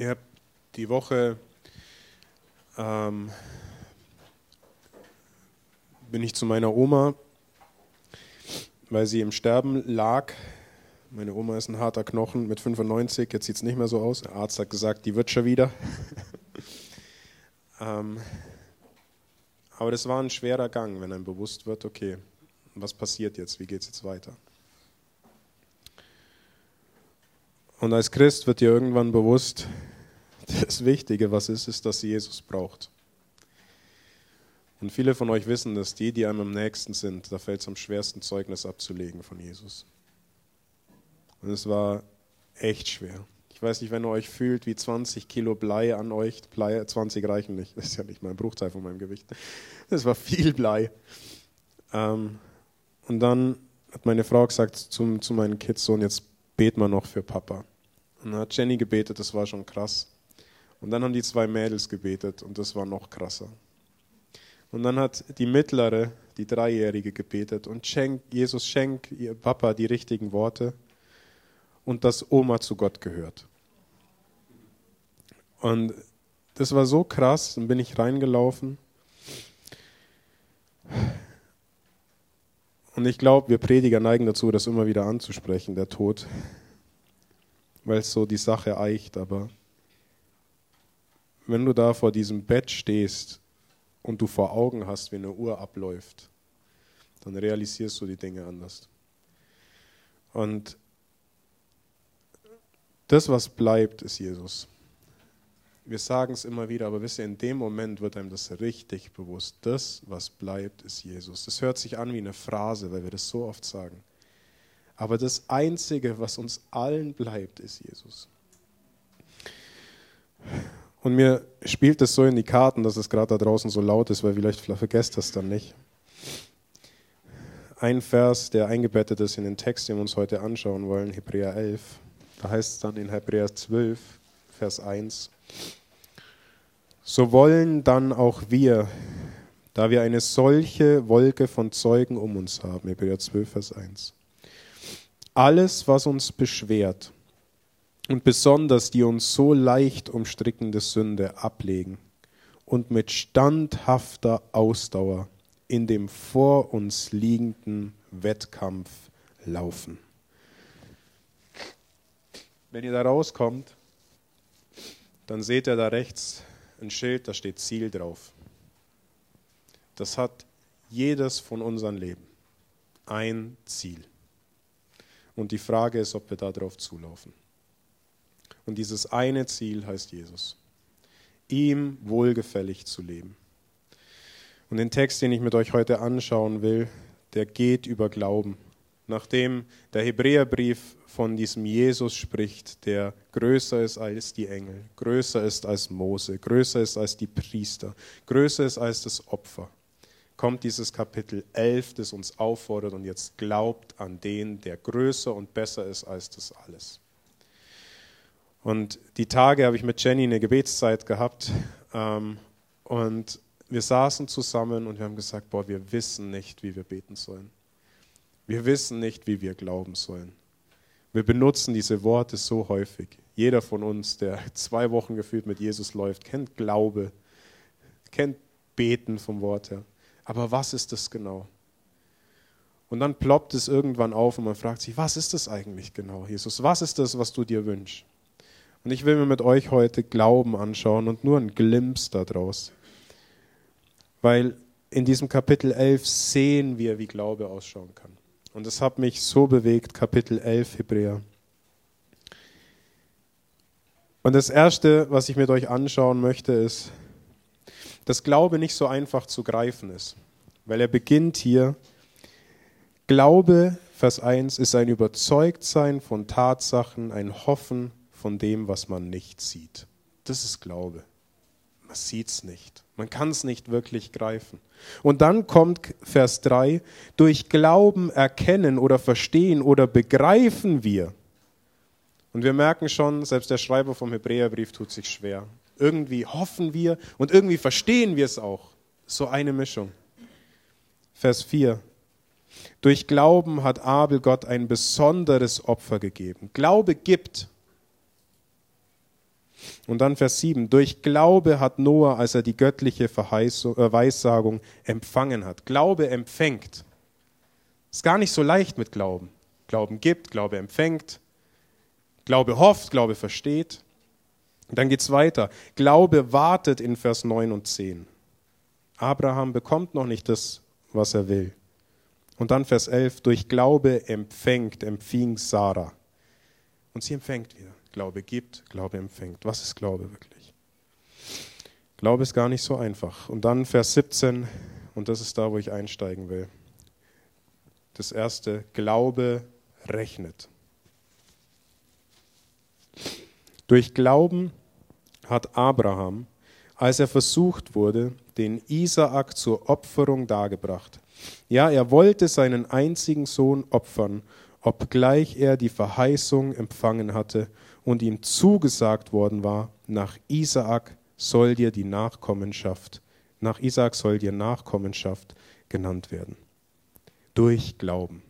Ich habe die Woche ähm, bin ich zu meiner Oma, weil sie im Sterben lag. Meine Oma ist ein harter Knochen mit 95, jetzt sieht es nicht mehr so aus. Der Arzt hat gesagt, die wird schon wieder. ähm, aber das war ein schwerer Gang, wenn einem bewusst wird, okay, was passiert jetzt, wie geht es jetzt weiter. Und als Christ wird dir irgendwann bewusst, das Wichtige, was ist, ist, dass sie Jesus braucht. Und viele von euch wissen, dass die, die einem am nächsten sind, da fällt es am schwersten, Zeugnis abzulegen von Jesus. Und es war echt schwer. Ich weiß nicht, wenn ihr euch fühlt wie 20 Kilo Blei an euch, Blei, 20 reichen nicht, das ist ja nicht mein Bruchteil von meinem Gewicht. Das war viel Blei. Ähm, und dann hat meine Frau gesagt zu, zu meinen Kids, so, und jetzt beten wir noch für Papa. Und dann hat Jenny gebetet, das war schon krass. Und dann haben die zwei Mädels gebetet und das war noch krasser. Und dann hat die mittlere, die Dreijährige gebetet und schenk, Jesus schenkt ihr Papa die richtigen Worte und dass Oma zu Gott gehört. Und das war so krass, dann bin ich reingelaufen. Und ich glaube, wir Prediger neigen dazu, das immer wieder anzusprechen, der Tod, weil es so die Sache eicht. Aber wenn du da vor diesem Bett stehst und du vor Augen hast, wie eine Uhr abläuft, dann realisierst du die Dinge anders. Und das, was bleibt, ist Jesus. Wir sagen es immer wieder, aber wisst ihr, in dem Moment wird einem das richtig bewusst. Das, was bleibt, ist Jesus. Das hört sich an wie eine Phrase, weil wir das so oft sagen. Aber das Einzige, was uns allen bleibt, ist Jesus. Und mir spielt es so in die Karten, dass es gerade da draußen so laut ist, weil vielleicht vergesst das dann nicht. Ein Vers, der eingebettet ist in den Text, den wir uns heute anschauen wollen, Hebräer 11. Da heißt es dann in Hebräer 12, Vers 1. So wollen dann auch wir, da wir eine solche Wolke von Zeugen um uns haben, Hebräer 12, Vers 1, alles, was uns beschwert und besonders die uns so leicht umstrickende Sünde ablegen und mit standhafter Ausdauer in dem vor uns liegenden Wettkampf laufen. Wenn ihr da rauskommt, dann seht ihr da rechts ein Schild, da steht Ziel drauf. Das hat jedes von unseren Leben ein Ziel. Und die Frage ist, ob wir da drauf zulaufen. Und dieses eine Ziel heißt Jesus. Ihm wohlgefällig zu leben. Und den Text, den ich mit euch heute anschauen will, der geht über Glauben nachdem der Hebräerbrief von diesem Jesus spricht, der größer ist als die Engel, größer ist als Mose, größer ist als die Priester, größer ist als das Opfer, kommt dieses Kapitel 11, das uns auffordert und jetzt glaubt an den, der größer und besser ist als das alles. Und die Tage habe ich mit Jenny eine Gebetszeit gehabt ähm, und wir saßen zusammen und wir haben gesagt, boah, wir wissen nicht, wie wir beten sollen. Wir wissen nicht, wie wir glauben sollen. Wir benutzen diese Worte so häufig. Jeder von uns, der zwei Wochen gefühlt mit Jesus läuft, kennt Glaube, kennt Beten vom Wort her. Aber was ist das genau? Und dann ploppt es irgendwann auf und man fragt sich, was ist das eigentlich genau, Jesus? Was ist das, was du dir wünschst? Und ich will mir mit euch heute Glauben anschauen und nur ein Glimps daraus. Weil in diesem Kapitel 11 sehen wir, wie Glaube ausschauen kann. Und das hat mich so bewegt, Kapitel 11 Hebräer. Und das Erste, was ich mit euch anschauen möchte, ist, dass Glaube nicht so einfach zu greifen ist. Weil er beginnt hier, Glaube, Vers 1, ist ein Überzeugtsein von Tatsachen, ein Hoffen von dem, was man nicht sieht. Das ist Glaube. Man sieht es nicht. Man kann es nicht wirklich greifen. Und dann kommt Vers 3, durch Glauben erkennen oder verstehen oder begreifen wir. Und wir merken schon, selbst der Schreiber vom Hebräerbrief tut sich schwer. Irgendwie hoffen wir und irgendwie verstehen wir es auch. So eine Mischung. Vers 4. Durch Glauben hat Abel Gott ein besonderes Opfer gegeben. Glaube gibt. Und dann Vers 7. Durch Glaube hat Noah, als er die göttliche Verheißung, äh, Weissagung empfangen hat. Glaube empfängt. Ist gar nicht so leicht mit Glauben. Glauben gibt, Glaube empfängt. Glaube hofft, Glaube versteht. dann geht es weiter. Glaube wartet in Vers 9 und 10. Abraham bekommt noch nicht das, was er will. Und dann Vers 11, durch Glaube empfängt, empfing Sarah. Und sie empfängt wieder. Glaube gibt, Glaube empfängt. Was ist Glaube wirklich? Glaube ist gar nicht so einfach. Und dann Vers 17, und das ist da, wo ich einsteigen will. Das erste, Glaube rechnet. Durch Glauben hat Abraham, als er versucht wurde, den Isaak zur Opferung dargebracht. Ja, er wollte seinen einzigen Sohn opfern, obgleich er die Verheißung empfangen hatte und ihm zugesagt worden war, nach Isaak soll dir die Nachkommenschaft, nach Isaak soll dir Nachkommenschaft genannt werden. Durch Glauben.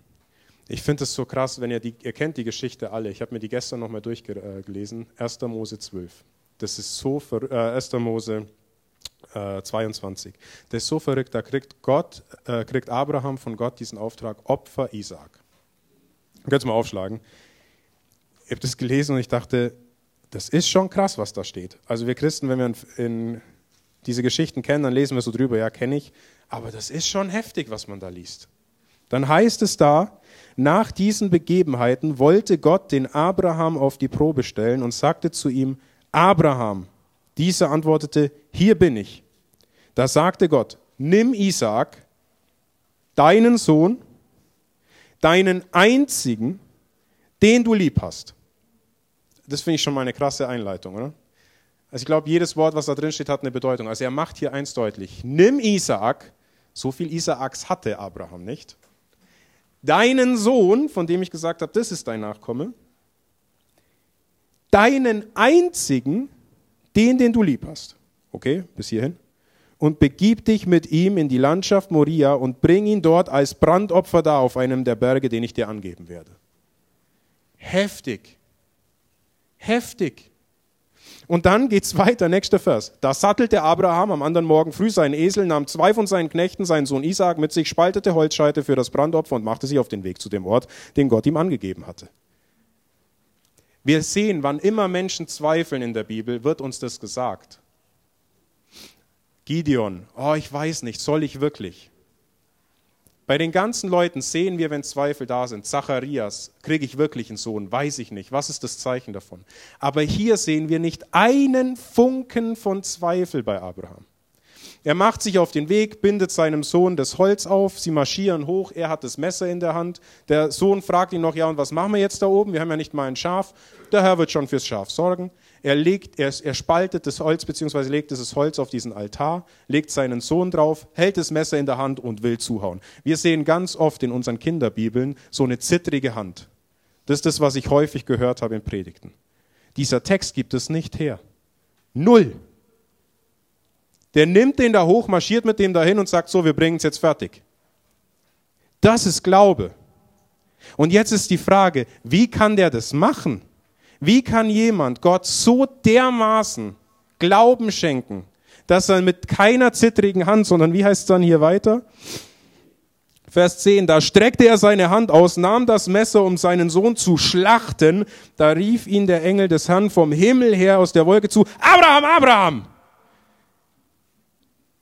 Ich finde es so krass, wenn ihr die, ihr kennt die Geschichte alle. Ich habe mir die gestern nochmal durchgelesen. 1. Mose 12. Das ist so, äh, 1. Mose äh, 22. Das ist so verrückt. Da kriegt Gott, äh, kriegt Abraham von Gott diesen Auftrag, Opfer Isaak. Könnt ihr mal aufschlagen ich habe das gelesen und ich dachte, das ist schon krass, was da steht. Also wir Christen, wenn wir in, in diese Geschichten kennen, dann lesen wir so drüber, ja, kenne ich. Aber das ist schon heftig, was man da liest. Dann heißt es da, nach diesen Begebenheiten wollte Gott den Abraham auf die Probe stellen und sagte zu ihm, Abraham. Dieser antwortete, hier bin ich. Da sagte Gott, nimm Isaak, deinen Sohn, deinen einzigen, den du lieb hast das finde ich schon mal eine krasse Einleitung, oder? Also ich glaube, jedes Wort, was da drin steht, hat eine Bedeutung. Also er macht hier eins deutlich. Nimm Isaak, so viel Isaaks hatte Abraham nicht, deinen Sohn, von dem ich gesagt habe, das ist dein Nachkomme, deinen einzigen, den, den du lieb hast. Okay, bis hierhin. Und begib dich mit ihm in die Landschaft Moria und bring ihn dort als Brandopfer da auf einem der Berge, den ich dir angeben werde. Heftig. Heftig. Und dann geht es weiter, nächster Vers. Da sattelte Abraham am anderen Morgen früh seinen Esel, nahm zwei von seinen Knechten, seinen Sohn Isaak mit sich, spaltete Holzscheite für das Brandopfer und machte sich auf den Weg zu dem Ort, den Gott ihm angegeben hatte. Wir sehen, wann immer Menschen zweifeln in der Bibel, wird uns das gesagt. Gideon, oh, ich weiß nicht, soll ich wirklich? Bei den ganzen Leuten sehen wir, wenn Zweifel da sind, Zacharias, kriege ich wirklich einen Sohn? Weiß ich nicht. Was ist das Zeichen davon? Aber hier sehen wir nicht einen Funken von Zweifel bei Abraham. Er macht sich auf den Weg, bindet seinem Sohn das Holz auf, sie marschieren hoch, er hat das Messer in der Hand. Der Sohn fragt ihn noch, ja, und was machen wir jetzt da oben? Wir haben ja nicht mal ein Schaf. Der Herr wird schon fürs Schaf sorgen. Er, legt, er, er spaltet das Holz, beziehungsweise legt dieses Holz auf diesen Altar, legt seinen Sohn drauf, hält das Messer in der Hand und will zuhauen. Wir sehen ganz oft in unseren Kinderbibeln so eine zittrige Hand. Das ist das, was ich häufig gehört habe in Predigten. Dieser Text gibt es nicht her. Null. Der nimmt den da hoch, marschiert mit dem dahin und sagt so, wir bringen es jetzt fertig. Das ist Glaube. Und jetzt ist die Frage, wie kann der das machen? Wie kann jemand Gott so dermaßen Glauben schenken, dass er mit keiner zittrigen Hand, sondern wie heißt es dann hier weiter? Vers 10, da streckte er seine Hand aus, nahm das Messer, um seinen Sohn zu schlachten. Da rief ihn der Engel des Herrn vom Himmel her aus der Wolke zu, Abraham, Abraham!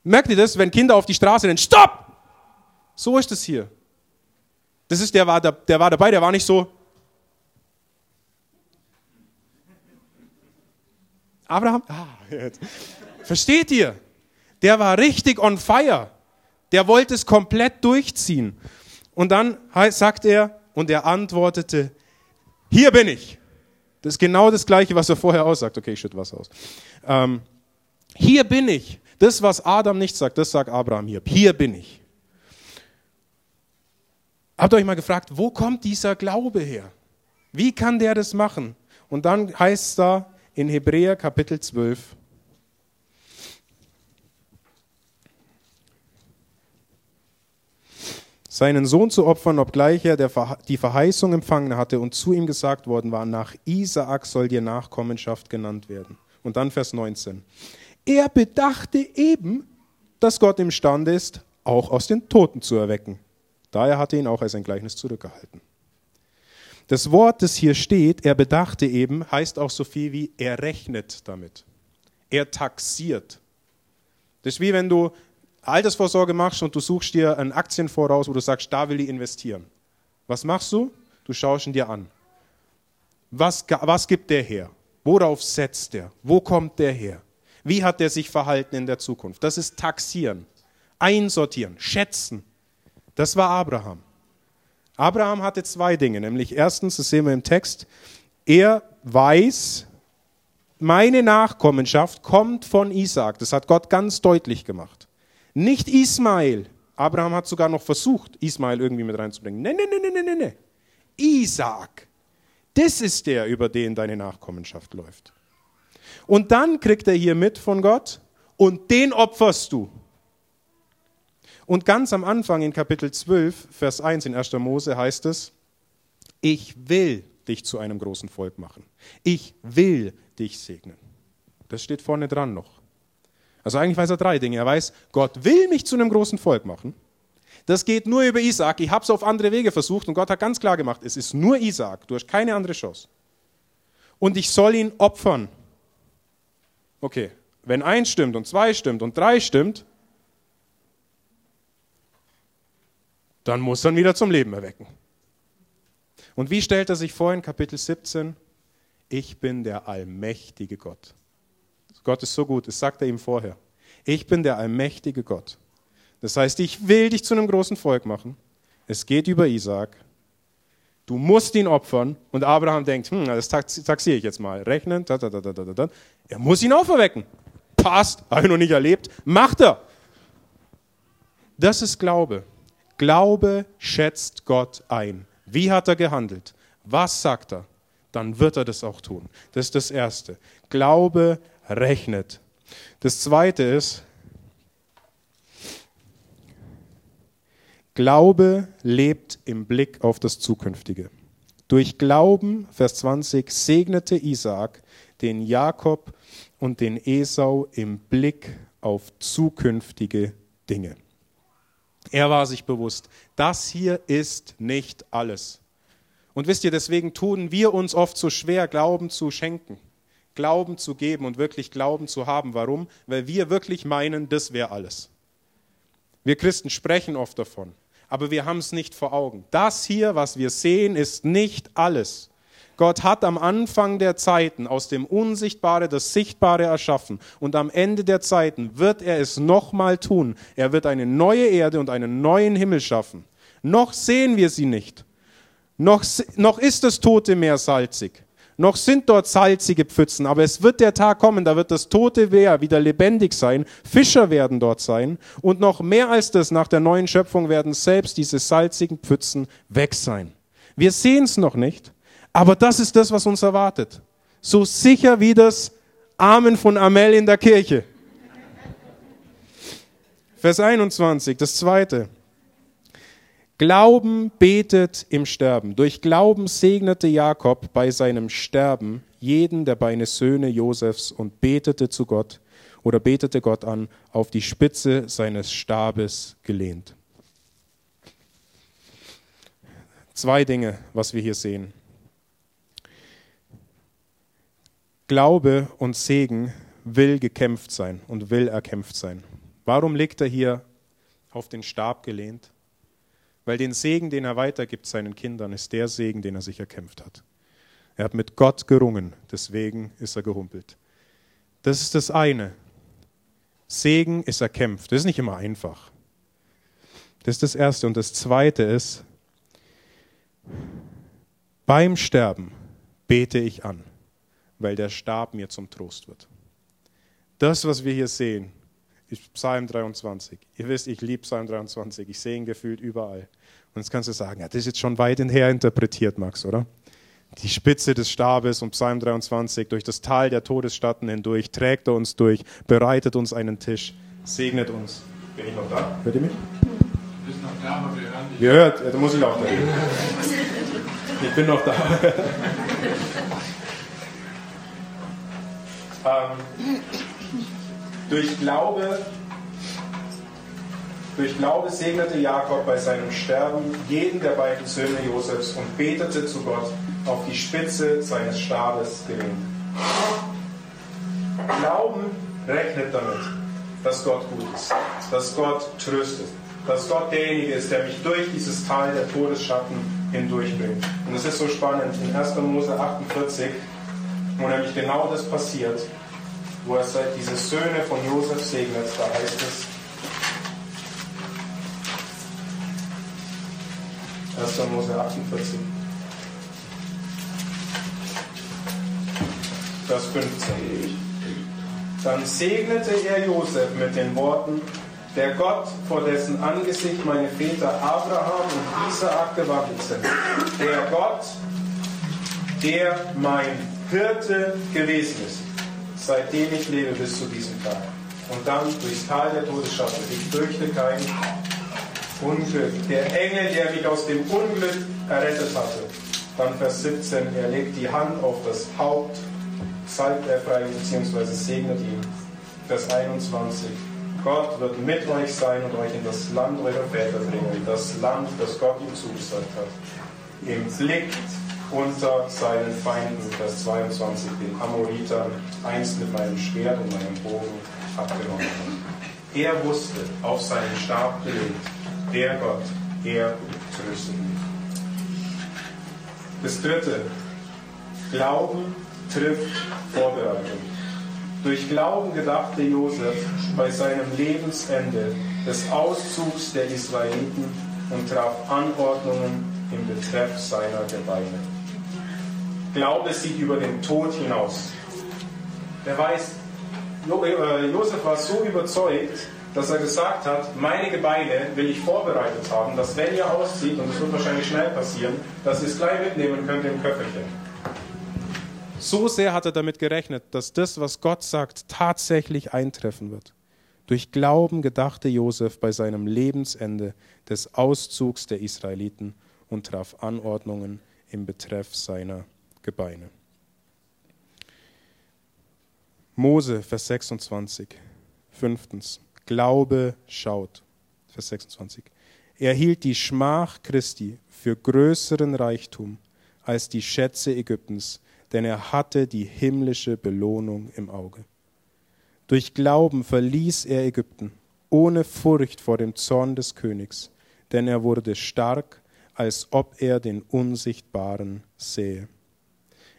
Merkt ihr das, wenn Kinder auf die Straße rennen? Stopp! So ist es hier. Das ist, der war, der war dabei, der war nicht so, Abraham? Ah, jetzt. Versteht ihr? Der war richtig on fire. Der wollte es komplett durchziehen. Und dann sagt er, und er antwortete, hier bin ich. Das ist genau das Gleiche, was er vorher aussagt. Okay, ich schütte was aus. Ähm, hier bin ich. Das, was Adam nicht sagt, das sagt Abraham hier. Hier bin ich. Habt ihr euch mal gefragt, wo kommt dieser Glaube her? Wie kann der das machen? Und dann heißt es da, in Hebräer Kapitel 12. seinen Sohn zu opfern, obgleich er die Verheißung empfangen hatte und zu ihm gesagt worden war, nach Isaak soll dir Nachkommenschaft genannt werden. Und dann Vers 19. Er bedachte eben, dass Gott imstande ist, auch aus den Toten zu erwecken. Daher hatte ihn auch als ein Gleichnis zurückgehalten. Das Wort, das hier steht, er bedachte eben, heißt auch so viel wie er rechnet damit. Er taxiert. Das ist wie wenn du Altersvorsorge machst und du suchst dir einen Aktienfonds raus, wo du sagst, da will ich investieren. Was machst du? Du schaust ihn dir an. Was, was gibt der her? Worauf setzt der? Wo kommt der her? Wie hat der sich verhalten in der Zukunft? Das ist taxieren, einsortieren, schätzen. Das war Abraham. Abraham hatte zwei Dinge, nämlich erstens, das sehen wir im Text, er weiß, meine Nachkommenschaft kommt von Isaac. Das hat Gott ganz deutlich gemacht. Nicht Ismael. Abraham hat sogar noch versucht, Ismael irgendwie mit reinzubringen. Nein, nein, nein, nein, nein, nein. Isaac. Das ist der, über den deine Nachkommenschaft läuft. Und dann kriegt er hier mit von Gott und den opferst du. Und ganz am Anfang in Kapitel 12, Vers 1 in 1. Mose heißt es, ich will dich zu einem großen Volk machen. Ich will dich segnen. Das steht vorne dran noch. Also eigentlich weiß er drei Dinge. Er weiß, Gott will mich zu einem großen Volk machen. Das geht nur über Isaac. Ich habe es auf andere Wege versucht und Gott hat ganz klar gemacht, es ist nur Isaac. Du hast keine andere Chance. Und ich soll ihn opfern. Okay, wenn eins stimmt und zwei stimmt und drei stimmt, dann muss er ihn wieder zum Leben erwecken. Und wie stellt er sich vor in Kapitel 17? Ich bin der allmächtige Gott. Gott ist so gut, das sagt er ihm vorher. Ich bin der allmächtige Gott. Das heißt, ich will dich zu einem großen Volk machen. Es geht über Isaac. Du musst ihn opfern. Und Abraham denkt, hm, das taxiere ich jetzt mal. Rechnen, da, da, da, da, da, da. Er muss ihn auferwecken. Passt, habe ich noch nicht erlebt. Macht er. Das ist Glaube. Glaube schätzt Gott ein. Wie hat er gehandelt? Was sagt er? Dann wird er das auch tun. Das ist das Erste. Glaube rechnet. Das Zweite ist, Glaube lebt im Blick auf das Zukünftige. Durch Glauben, Vers 20, segnete Isaac den Jakob und den Esau im Blick auf zukünftige Dinge. Er war sich bewusst, das hier ist nicht alles. Und wisst ihr, deswegen tun wir uns oft so schwer, Glauben zu schenken, Glauben zu geben und wirklich Glauben zu haben. Warum? Weil wir wirklich meinen, das wäre alles. Wir Christen sprechen oft davon, aber wir haben es nicht vor Augen. Das hier, was wir sehen, ist nicht alles. Gott hat am Anfang der Zeiten aus dem Unsichtbare das Sichtbare erschaffen und am Ende der Zeiten wird er es nochmal tun. Er wird eine neue Erde und einen neuen Himmel schaffen. Noch sehen wir sie nicht. Noch, noch ist das Tote Meer salzig. Noch sind dort salzige Pfützen, aber es wird der Tag kommen, da wird das tote Meer wieder lebendig sein, Fischer werden dort sein und noch mehr als das nach der neuen Schöpfung werden selbst diese salzigen Pfützen weg sein. Wir sehen es noch nicht, aber das ist das, was uns erwartet. So sicher wie das Amen von Amel in der Kirche. Vers 21, das zweite. Glauben betet im Sterben. Durch Glauben segnete Jakob bei seinem Sterben jeden der beiden Söhne Josefs und betete zu Gott oder betete Gott an, auf die Spitze seines Stabes gelehnt. Zwei Dinge, was wir hier sehen. Glaube und Segen will gekämpft sein und will erkämpft sein. Warum liegt er hier auf den Stab gelehnt? Weil den Segen, den er weitergibt seinen Kindern, ist der Segen, den er sich erkämpft hat. Er hat mit Gott gerungen, deswegen ist er gehumpelt. Das ist das eine. Segen ist erkämpft. Das ist nicht immer einfach. Das ist das Erste. Und das Zweite ist, beim Sterben bete ich an weil der Stab mir zum Trost wird. Das, was wir hier sehen, ist Psalm 23. Ihr wisst, ich liebe Psalm 23. Ich sehe ihn gefühlt überall. Und jetzt kannst du sagen, ja, das ist jetzt schon weit her interpretiert, Max, oder? Die Spitze des Stabes und Psalm 23, durch das Tal der Todesstatten hindurch, trägt er uns durch, bereitet uns einen Tisch, segnet uns. Bin ich noch da? Hört ihr mich? Du bist noch da, aber wir hören dich. Wir hört, ja, da muss ich auch da. Ich bin noch da. Ähm, durch Glaube durch Glaube segnete Jakob bei seinem Sterben jeden der beiden Söhne Josefs und betete zu Gott auf die Spitze seines Stabes gelehnt. Glauben rechnet damit, dass Gott gut ist, dass Gott tröstet, dass Gott derjenige ist, der mich durch dieses Tal der Todesschatten hindurchbringt. Und es ist so spannend, in 1. Mose 48, wo nämlich genau das passiert, wo er diese Söhne von Josef segnet, da heißt es, 1. Mose 48. Vers 15. Dann segnete er Josef mit den Worten, der Gott, vor dessen Angesicht meine Väter Abraham und Isaak gewandelt sind. Der Gott, der mein Hirte gewesen ist, seitdem ich lebe bis zu diesem Tag. Und dann durchs Tal der Todesschatten. Ich fürchte keinen Unglück. Der Engel, der mich aus dem Unglück errettet hatte. Dann Vers 17, er legt die Hand auf das Haupt, salbt er frei bzw. segnet ihn. Vers 21, Gott wird mit euch sein und euch in das Land eurer Väter bringen, das Land, das Gott ihm zugesagt hat. Im Blick unter seinen Feinden, Vers 22, den Amoritern, einst mit meinem Schwert und meinem Bogen abgenommen. Er wusste, auf seinen Stab gelegt, der Gott, er tröstet mich. Das dritte, Glauben trifft Vorbereitung. Durch Glauben gedachte Josef bei seinem Lebensende des Auszugs der Israeliten und traf Anordnungen im Betreff seiner Gebeine. Glaube sieht über den Tod hinaus. Er weiß, äh, Josef war so überzeugt, dass er gesagt hat, meine Gebeine will ich vorbereitet haben, dass wenn ihr auszieht, und das wird wahrscheinlich schnell passieren, dass ihr es gleich mitnehmen könnt im Köfferchen. So sehr hat er damit gerechnet, dass das, was Gott sagt, tatsächlich eintreffen wird. Durch Glauben gedachte Josef bei seinem Lebensende des Auszugs der Israeliten und traf Anordnungen im Betreff seiner Gebeine. Mose, Vers 26. Fünftens. Glaube schaut. Vers 26. Er hielt die Schmach Christi für größeren Reichtum als die Schätze Ägyptens, denn er hatte die himmlische Belohnung im Auge. Durch Glauben verließ er Ägypten, ohne Furcht vor dem Zorn des Königs, denn er wurde stark, als ob er den Unsichtbaren sähe.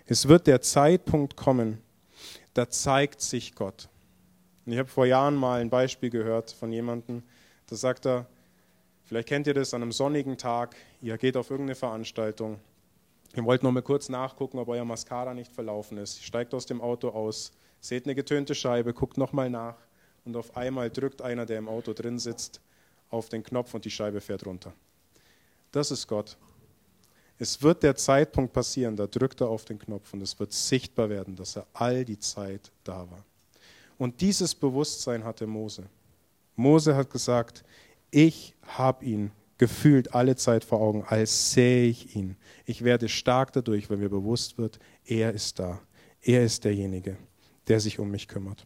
Es wird der Zeitpunkt kommen, da zeigt sich Gott. Und ich habe vor Jahren mal ein Beispiel gehört von jemandem, da sagt er, vielleicht kennt ihr das an einem sonnigen Tag, ihr geht auf irgendeine Veranstaltung, ihr wollt noch mal kurz nachgucken, ob euer Mascara nicht verlaufen ist, steigt aus dem Auto aus, seht eine getönte Scheibe, guckt noch mal nach und auf einmal drückt einer, der im Auto drin sitzt, auf den Knopf und die Scheibe fährt runter. Das ist Gott. Es wird der Zeitpunkt passieren, da drückt er auf den Knopf und es wird sichtbar werden, dass er all die Zeit da war. Und dieses Bewusstsein hatte Mose. Mose hat gesagt, ich habe ihn gefühlt alle Zeit vor Augen, als sähe ich ihn. Ich werde stark dadurch, wenn mir bewusst wird, er ist da. Er ist derjenige, der sich um mich kümmert.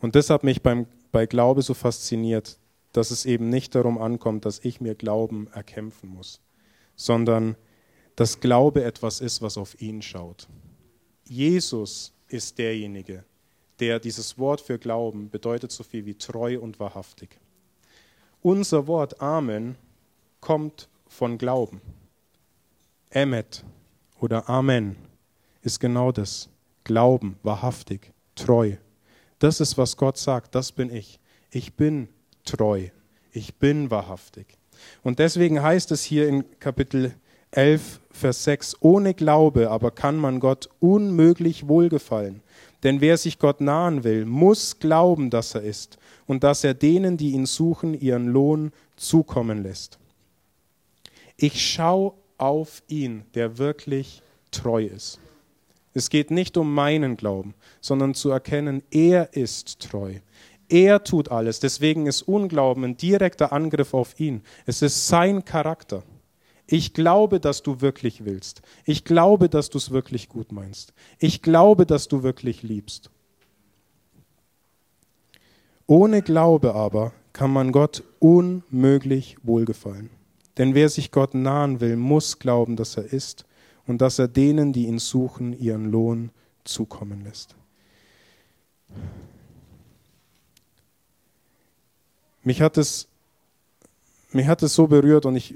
Und das hat mich beim, bei Glaube so fasziniert, dass es eben nicht darum ankommt, dass ich mir Glauben erkämpfen muss, sondern dass Glaube etwas ist, was auf ihn schaut. Jesus ist derjenige, der dieses Wort für Glauben bedeutet so viel wie treu und wahrhaftig. Unser Wort Amen kommt von Glauben. Emmet oder Amen ist genau das. Glauben, wahrhaftig, treu. Das ist, was Gott sagt, das bin ich. Ich bin treu. Ich bin wahrhaftig. Und deswegen heißt es hier in Kapitel 11, Vers 6, ohne Glaube aber kann man Gott unmöglich wohlgefallen. Denn wer sich Gott nahen will, muss glauben, dass er ist und dass er denen, die ihn suchen, ihren Lohn zukommen lässt. Ich schaue auf ihn, der wirklich treu ist. Es geht nicht um meinen Glauben, sondern zu erkennen, er ist treu. Er tut alles. Deswegen ist Unglauben ein direkter Angriff auf ihn. Es ist sein Charakter. Ich glaube, dass du wirklich willst. Ich glaube, dass du es wirklich gut meinst. Ich glaube, dass du wirklich liebst. Ohne Glaube aber kann man Gott unmöglich wohlgefallen. Denn wer sich Gott nahen will, muss glauben, dass er ist und dass er denen, die ihn suchen, ihren Lohn zukommen lässt. Mich hat es, mich hat es so berührt und ich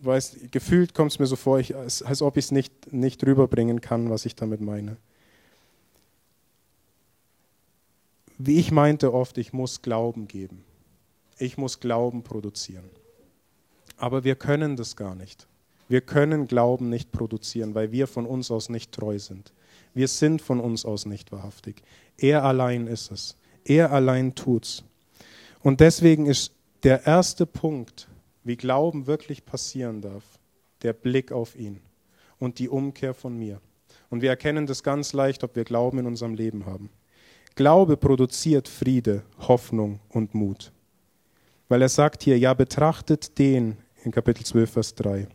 weiß, gefühlt kommt es mir so vor, ich, als, als ob ich es nicht, nicht rüberbringen kann, was ich damit meine. Wie ich meinte oft, ich muss Glauben geben. Ich muss Glauben produzieren. Aber wir können das gar nicht. Wir können Glauben nicht produzieren, weil wir von uns aus nicht treu sind. Wir sind von uns aus nicht wahrhaftig. Er allein ist es. Er allein tut's. Und deswegen ist der erste Punkt, wie Glauben wirklich passieren darf, der Blick auf ihn und die Umkehr von mir. Und wir erkennen das ganz leicht, ob wir Glauben in unserem Leben haben. Glaube produziert Friede, Hoffnung und Mut. Weil er sagt hier, ja, betrachtet den in Kapitel 12, Vers 3,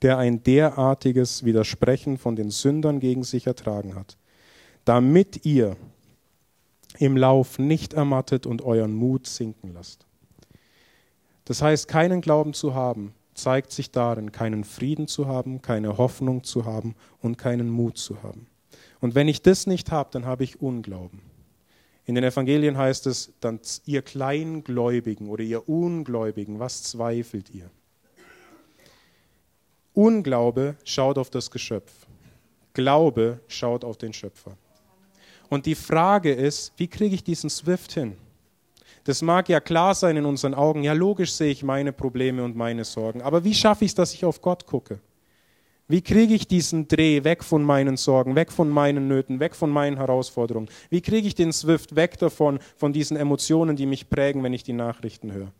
der ein derartiges Widersprechen von den Sündern gegen sich ertragen hat, damit ihr im Lauf nicht ermattet und euren Mut sinken lasst. Das heißt, keinen Glauben zu haben, zeigt sich darin, keinen Frieden zu haben, keine Hoffnung zu haben und keinen Mut zu haben. Und wenn ich das nicht habe, dann habe ich Unglauben. In den Evangelien heißt es dann, ihr Kleingläubigen oder ihr Ungläubigen, was zweifelt ihr? Unglaube schaut auf das Geschöpf. Glaube schaut auf den Schöpfer. Und die Frage ist, wie kriege ich diesen Swift hin? Das mag ja klar sein in unseren Augen, ja logisch sehe ich meine Probleme und meine Sorgen, aber wie schaffe ich es, dass ich auf Gott gucke? Wie kriege ich diesen Dreh weg von meinen Sorgen, weg von meinen Nöten, weg von meinen Herausforderungen? Wie kriege ich den Swift weg davon, von diesen Emotionen, die mich prägen, wenn ich die Nachrichten höre?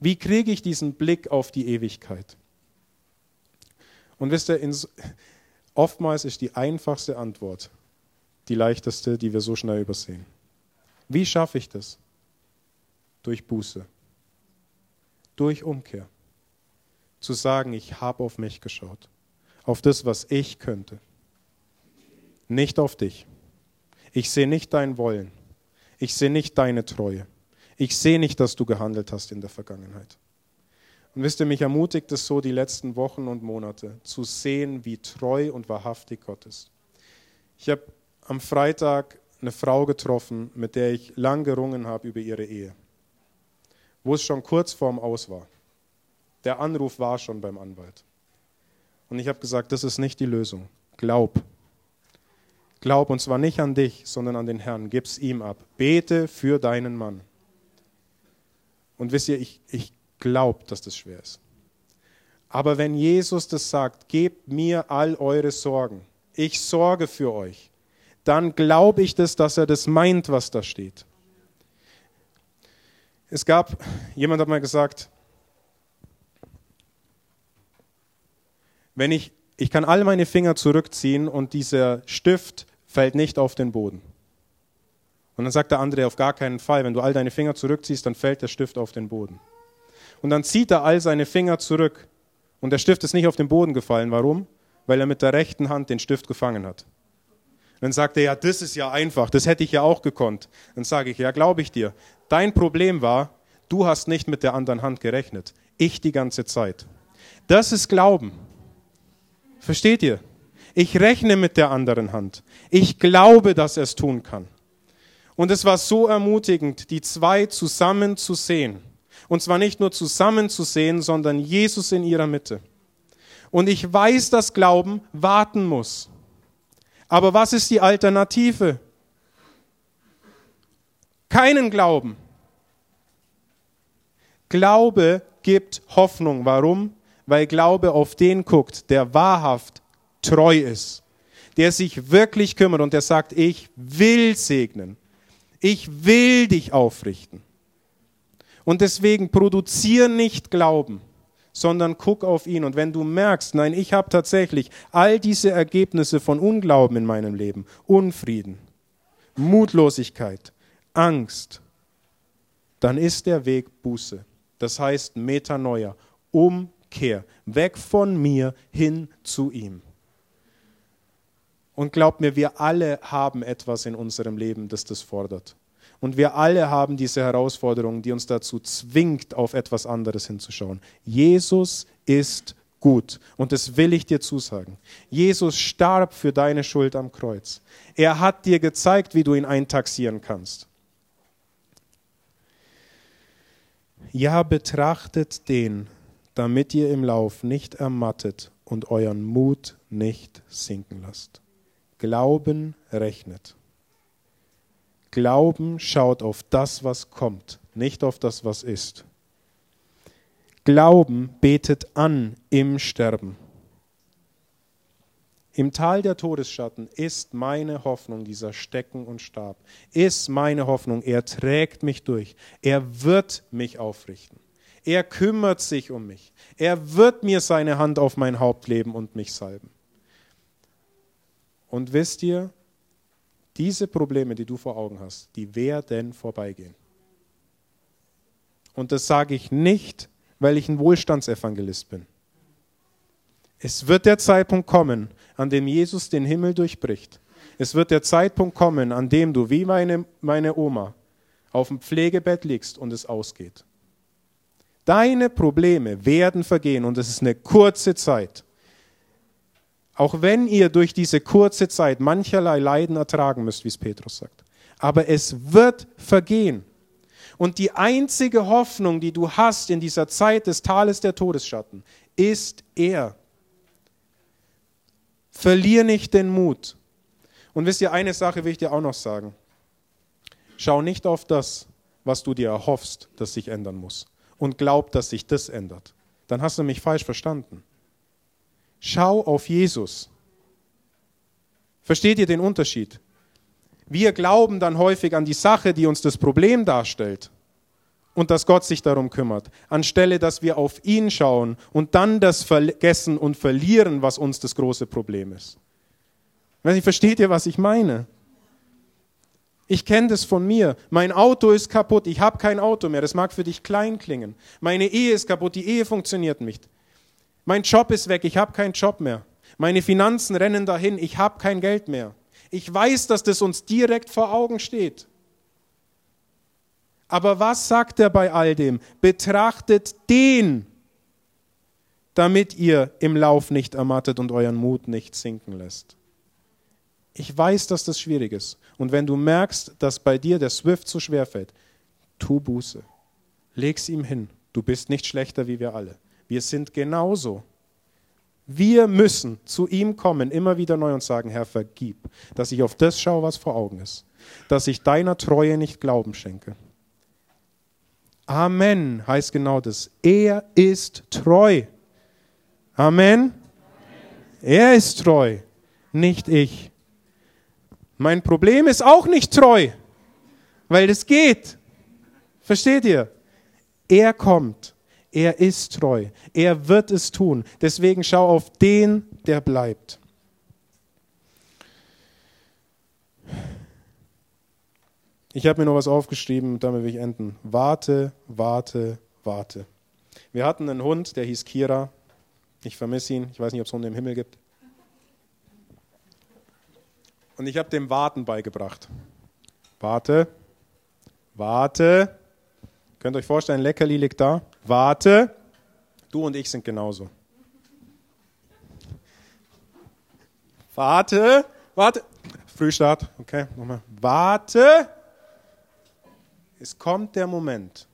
Wie kriege ich diesen Blick auf die Ewigkeit? Und wisst ihr, oftmals ist die einfachste Antwort die leichteste, die wir so schnell übersehen. Wie schaffe ich das? Durch Buße, durch Umkehr. Zu sagen, ich habe auf mich geschaut, auf das, was ich könnte, nicht auf dich. Ich sehe nicht dein Wollen, ich sehe nicht deine Treue, ich sehe nicht, dass du gehandelt hast in der Vergangenheit. Und wisst ihr, mich ermutigt es so die letzten Wochen und Monate zu sehen, wie treu und wahrhaftig Gott ist. Ich habe am Freitag eine Frau getroffen, mit der ich lang gerungen habe über ihre Ehe, wo es schon kurz vorm Aus war. Der Anruf war schon beim Anwalt. Und ich habe gesagt, das ist nicht die Lösung. Glaub. Glaub und zwar nicht an dich, sondern an den Herrn. Gib's ihm ab. Bete für deinen Mann. Und wisst ihr, ich, ich glaube, dass das schwer ist. Aber wenn Jesus das sagt, gebt mir all eure Sorgen, ich sorge für euch, dann glaube ich das, dass er das meint, was da steht. Es gab, jemand hat mal gesagt, wenn ich, ich kann all meine Finger zurückziehen und dieser Stift fällt nicht auf den Boden. Und dann sagt der andere auf gar keinen Fall, wenn du all deine Finger zurückziehst, dann fällt der Stift auf den Boden. Und dann zieht er all seine Finger zurück und der Stift ist nicht auf den Boden gefallen. Warum? Weil er mit der rechten Hand den Stift gefangen hat. Dann sagt er, ja, das ist ja einfach, das hätte ich ja auch gekonnt. Dann sage ich, ja, glaube ich dir. Dein Problem war, du hast nicht mit der anderen Hand gerechnet. Ich die ganze Zeit. Das ist Glauben. Versteht ihr? Ich rechne mit der anderen Hand. Ich glaube, dass er es tun kann. Und es war so ermutigend, die zwei zusammen zu sehen. Und zwar nicht nur zusammen zu sehen, sondern Jesus in ihrer Mitte. Und ich weiß, dass Glauben warten muss. Aber was ist die Alternative? Keinen Glauben. Glaube gibt Hoffnung. Warum? Weil Glaube auf den guckt, der wahrhaft treu ist, der sich wirklich kümmert und der sagt, ich will segnen, ich will dich aufrichten. Und deswegen produziere nicht Glauben, sondern guck auf ihn. Und wenn du merkst, nein, ich habe tatsächlich all diese Ergebnisse von Unglauben in meinem Leben, Unfrieden, Mutlosigkeit, Angst, dann ist der Weg Buße. Das heißt Metanoia, Umkehr weg von mir hin zu ihm. Und glaubt mir, wir alle haben etwas in unserem Leben, das das fordert. Und wir alle haben diese Herausforderung, die uns dazu zwingt, auf etwas anderes hinzuschauen. Jesus ist gut. Und das will ich dir zusagen. Jesus starb für deine Schuld am Kreuz. Er hat dir gezeigt, wie du ihn eintaxieren kannst. Ja, betrachtet den, damit ihr im Lauf nicht ermattet und euren Mut nicht sinken lasst. Glauben rechnet. Glauben schaut auf das, was kommt, nicht auf das, was ist. Glauben betet an im Sterben. Im Tal der Todesschatten ist meine Hoffnung dieser Stecken und Stab, ist meine Hoffnung, er trägt mich durch, er wird mich aufrichten, er kümmert sich um mich, er wird mir seine Hand auf mein Haupt leben und mich salben. Und wisst ihr, diese Probleme, die du vor Augen hast, die werden vorbeigehen. Und das sage ich nicht, weil ich ein Wohlstandsevangelist bin. Es wird der Zeitpunkt kommen, an dem Jesus den Himmel durchbricht. Es wird der Zeitpunkt kommen, an dem du wie meine, meine Oma auf dem Pflegebett liegst und es ausgeht. Deine Probleme werden vergehen und es ist eine kurze Zeit. Auch wenn ihr durch diese kurze Zeit mancherlei Leiden ertragen müsst, wie es Petrus sagt. Aber es wird vergehen. Und die einzige Hoffnung, die du hast in dieser Zeit des Tales der Todesschatten, ist er. Verlier nicht den Mut. Und wisst ihr, eine Sache will ich dir auch noch sagen. Schau nicht auf das, was du dir erhoffst, das sich ändern muss. Und glaub, dass sich das ändert. Dann hast du mich falsch verstanden. Schau auf Jesus. Versteht ihr den Unterschied? Wir glauben dann häufig an die Sache, die uns das Problem darstellt und dass Gott sich darum kümmert, anstelle dass wir auf ihn schauen und dann das vergessen und verlieren, was uns das große Problem ist. Versteht ihr, was ich meine? Ich kenne das von mir. Mein Auto ist kaputt, ich habe kein Auto mehr. Das mag für dich klein klingen. Meine Ehe ist kaputt, die Ehe funktioniert nicht. Mein Job ist weg, ich habe keinen Job mehr. Meine Finanzen rennen dahin, ich habe kein Geld mehr. Ich weiß, dass das uns direkt vor Augen steht. Aber was sagt er bei all dem? Betrachtet den, damit ihr im Lauf nicht ermattet und euren Mut nicht sinken lässt. Ich weiß, dass das schwierig ist. Und wenn du merkst, dass bei dir der Swift zu schwer fällt, tu Buße. Leg's ihm hin. Du bist nicht schlechter wie wir alle. Wir sind genauso. Wir müssen zu ihm kommen, immer wieder neu und sagen, Herr, vergib, dass ich auf das schaue, was vor Augen ist, dass ich deiner Treue nicht Glauben schenke. Amen heißt genau das. Er ist treu. Amen. Er ist treu, nicht ich. Mein Problem ist auch nicht treu, weil es geht. Versteht ihr? Er kommt. Er ist treu. Er wird es tun. Deswegen schau auf den, der bleibt. Ich habe mir noch was aufgeschrieben, damit will ich enden. Warte, warte, warte. Wir hatten einen Hund, der hieß Kira. Ich vermisse ihn. Ich weiß nicht, ob es Hunde im Himmel gibt. Und ich habe dem Warten beigebracht. Warte, warte, Könnt ihr euch vorstellen, Leckerli liegt da. Warte. Du und ich sind genauso. Warte. Warte. Frühstart. Okay, nochmal. Warte. Es kommt der Moment,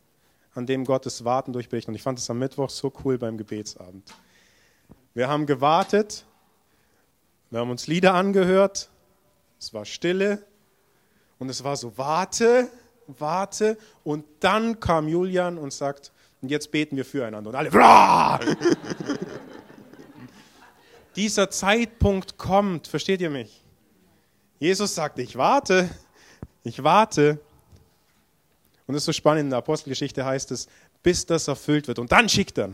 an dem Gottes Warten durchbricht. Und ich fand es am Mittwoch so cool beim Gebetsabend. Wir haben gewartet. Wir haben uns Lieder angehört. Es war Stille. Und es war so, warte warte. Und dann kam Julian und sagt, und jetzt beten wir füreinander. Und alle, Brah! Dieser Zeitpunkt kommt, versteht ihr mich? Jesus sagt, ich warte, ich warte. Und das ist so spannend, in der Apostelgeschichte heißt es, bis das erfüllt wird. Und dann schickt er.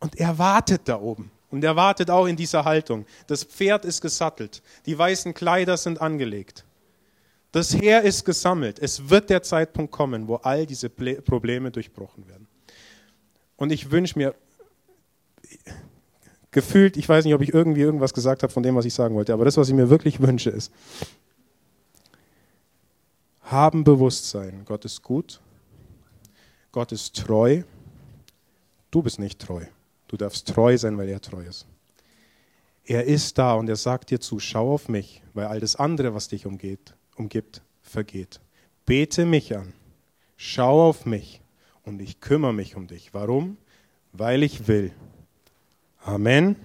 Und er wartet da oben. Und er wartet auch in dieser Haltung. Das Pferd ist gesattelt. Die weißen Kleider sind angelegt. Das Heer ist gesammelt. Es wird der Zeitpunkt kommen, wo all diese Probleme durchbrochen werden. Und ich wünsche mir, gefühlt, ich weiß nicht, ob ich irgendwie irgendwas gesagt habe von dem, was ich sagen wollte, aber das, was ich mir wirklich wünsche, ist, haben Bewusstsein, Gott ist gut, Gott ist treu, du bist nicht treu. Du darfst treu sein, weil er treu ist. Er ist da und er sagt dir zu, schau auf mich, weil all das andere, was dich umgeht, umgibt, vergeht. Bete mich an, schau auf mich und ich kümmere mich um dich. Warum? Weil ich will. Amen.